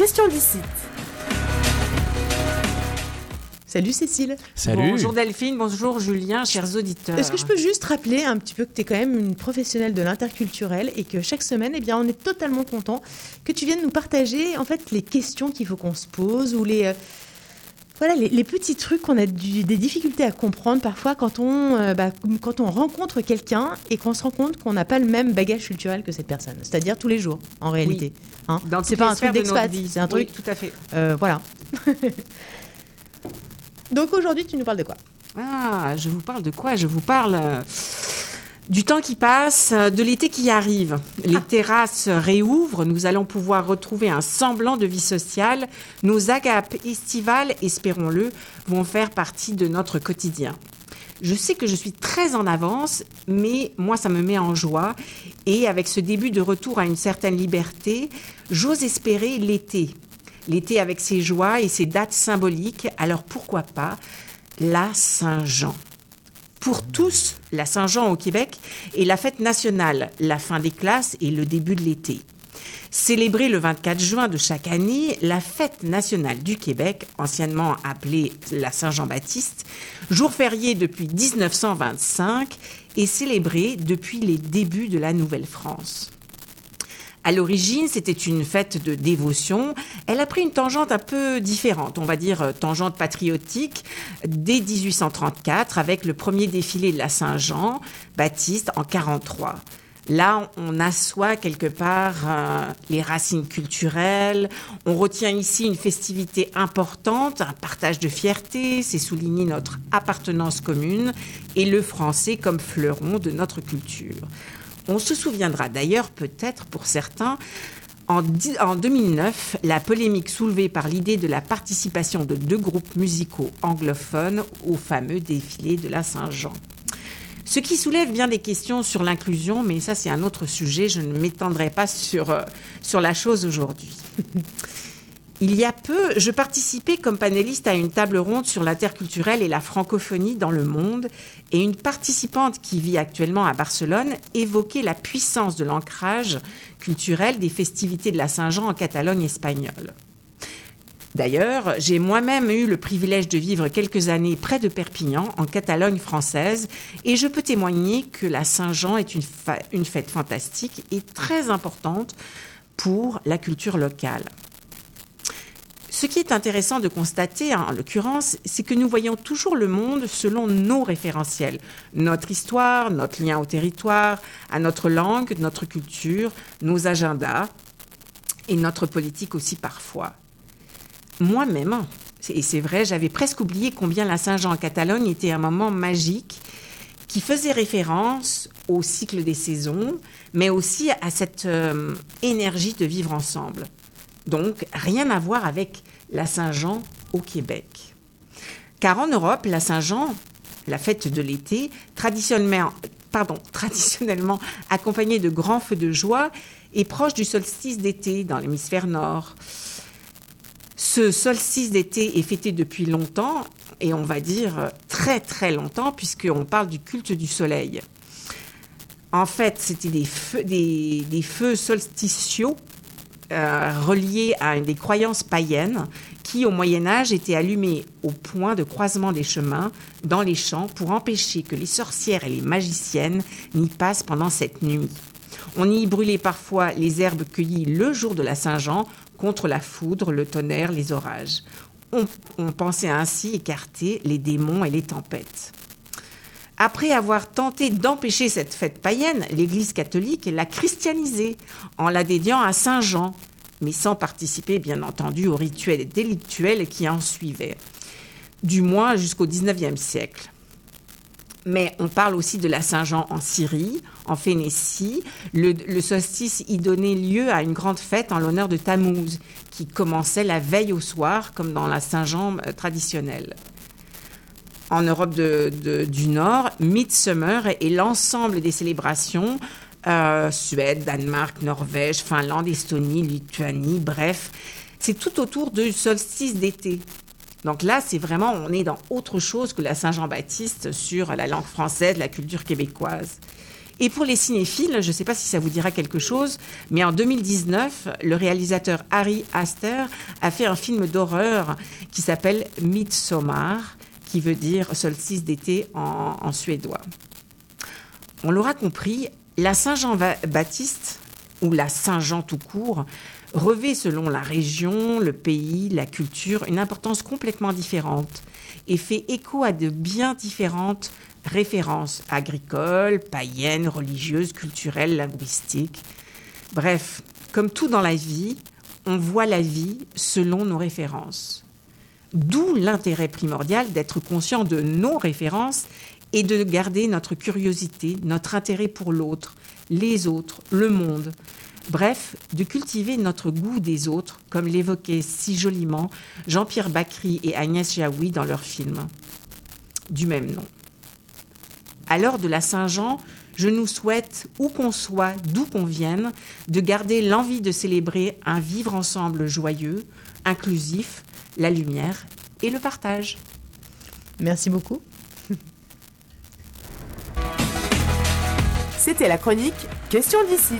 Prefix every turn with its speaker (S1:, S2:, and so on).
S1: question du site. Salut Cécile.
S2: Salut.
S3: Bonjour Delphine, bonjour Julien, chers auditeurs.
S1: Est-ce que je peux juste rappeler un petit peu que tu es quand même une professionnelle de l'interculturel et que chaque semaine, eh bien, on est totalement content que tu viennes nous partager en fait les questions qu'il faut qu'on se pose ou les, euh, voilà, les, petits trucs qu'on a des difficultés à comprendre parfois quand on, euh, bah, quand on rencontre quelqu'un et qu'on se rend compte qu'on n'a pas le même bagage culturel que cette personne. C'est-à-dire tous les jours, en réalité.
S3: Hein c'est pas un truc d'expat,
S1: c'est un truc.
S3: tout à fait.
S1: Euh, voilà. Donc aujourd'hui, tu nous parles de quoi?
S3: Ah, je vous parle de quoi? Je vous parle euh, du temps qui passe, euh, de l'été qui arrive. Les ah. terrasses réouvrent, nous allons pouvoir retrouver un semblant de vie sociale. Nos agapes estivales, espérons-le, vont faire partie de notre quotidien. Je sais que je suis très en avance, mais moi, ça me met en joie. Et avec ce début de retour à une certaine liberté, j'ose espérer l'été l'été avec ses joies et ses dates symboliques, alors pourquoi pas la Saint-Jean? Pour tous, la Saint-Jean au Québec est la fête nationale, la fin des classes et le début de l'été. Célébrée le 24 juin de chaque année, la fête nationale du Québec, anciennement appelée la Saint-Jean-Baptiste, jour férié depuis 1925, est célébrée depuis les débuts de la Nouvelle-France. À l'origine, c'était une fête de dévotion. Elle a pris une tangente un peu différente, on va dire euh, tangente patriotique, dès 1834 avec le premier défilé de la Saint-Jean Baptiste en 43. Là, on assoit quelque part euh, les racines culturelles. On retient ici une festivité importante, un partage de fierté. C'est souligner notre appartenance commune et le français comme fleuron de notre culture. On se souviendra d'ailleurs peut-être pour certains en, 2009, la polémique soulevée par l'idée de la participation de deux groupes musicaux anglophones au fameux défilé de la Saint-Jean. Ce qui soulève bien des questions sur l'inclusion, mais ça c'est un autre sujet, je ne m'étendrai pas sur, euh, sur la chose aujourd'hui. Il y a peu, je participais comme panéliste à une table ronde sur l'interculturel et la francophonie dans le monde, et une participante qui vit actuellement à Barcelone évoquait la puissance de l'ancrage culturel des festivités de la Saint-Jean en Catalogne espagnole. D'ailleurs, j'ai moi-même eu le privilège de vivre quelques années près de Perpignan, en Catalogne française, et je peux témoigner que la Saint-Jean est une, une fête fantastique et très importante pour la culture locale. Ce qui est intéressant de constater, hein, en l'occurrence, c'est que nous voyons toujours le monde selon nos référentiels, notre histoire, notre lien au territoire, à notre langue, notre culture, nos agendas et notre politique aussi parfois. Moi-même, et c'est vrai, j'avais presque oublié combien la Saint-Jean en Catalogne était un moment magique qui faisait référence au cycle des saisons, mais aussi à cette euh, énergie de vivre ensemble. Donc, rien à voir avec la Saint-Jean au Québec. Car en Europe, la Saint-Jean, la fête de l'été, traditionnellement, accompagnée de grands feux de joie, est proche du solstice d'été dans l'hémisphère nord. Ce solstice d'été est fêté depuis longtemps, et on va dire très très longtemps, puisqu'on parle du culte du soleil. En fait, c'était des feux, des, des feux solsticiaux euh, relié à des croyances païennes qui, au Moyen Âge, étaient allumées au point de croisement des chemins dans les champs pour empêcher que les sorcières et les magiciennes n'y passent pendant cette nuit. On y brûlait parfois les herbes cueillies le jour de la Saint-Jean contre la foudre, le tonnerre, les orages. on pensait ainsi écarter les démons et les tempêtes. Après avoir tenté d'empêcher cette fête païenne, l'Église catholique l'a christianisée en la dédiant à Saint Jean, mais sans participer bien entendu aux rituels délictuels qui en suivaient, du moins jusqu'au XIXe siècle. Mais on parle aussi de la Saint-Jean en Syrie, en Phénicie. Le, solstice y donnait lieu à une grande fête en l'honneur de Tammuz, qui commençait la veille au soir, comme dans la Saint-Jean euh, traditionnelle en Europe du Nord, Midsummer et l'ensemble des célébrations, euh, Suède, Danemark, Norvège, Finlande, Estonie, Lituanie, bref, c'est tout autour du solstice d'été. Donc là, c'est vraiment, on est dans autre chose que la Saint-Jean-Baptiste sur la langue française, la culture québécoise. Et pour les cinéphiles, je ne sais pas si ça vous dira quelque chose, mais en 2019, le réalisateur Harry Astor a fait un film d'horreur qui s'appelle Midsommar, qui veut dire solstice d'été en, suédois. On l'aura compris, la Saint-Jean-Baptiste, ou la Saint-Jean tout court, revêt selon la région, le pays, la culture, une importance complètement différente et fait écho à de bien différentes références agricoles, païennes, religieuses, culturelles, linguistiques. Bref, comme tout dans la vie, on voit la vie selon nos références. D'où l'intérêt primordial d'être conscient de nos références et de garder notre curiosité, notre intérêt pour l'autre, les autres, le monde. Bref, de cultiver notre goût des autres, comme l'évoquaient si joliment Jean-Pierre Bacry et Agnès Jaoui dans leur film du même nom. À l'heure de la Saint-Jean, je nous souhaite, où qu'on soit, d'où qu'on vienne, de garder l'envie de célébrer un vivre ensemble joyeux, inclusif, la lumière et le partage.
S1: Merci beaucoup.
S2: C'était la chronique Question d'ici.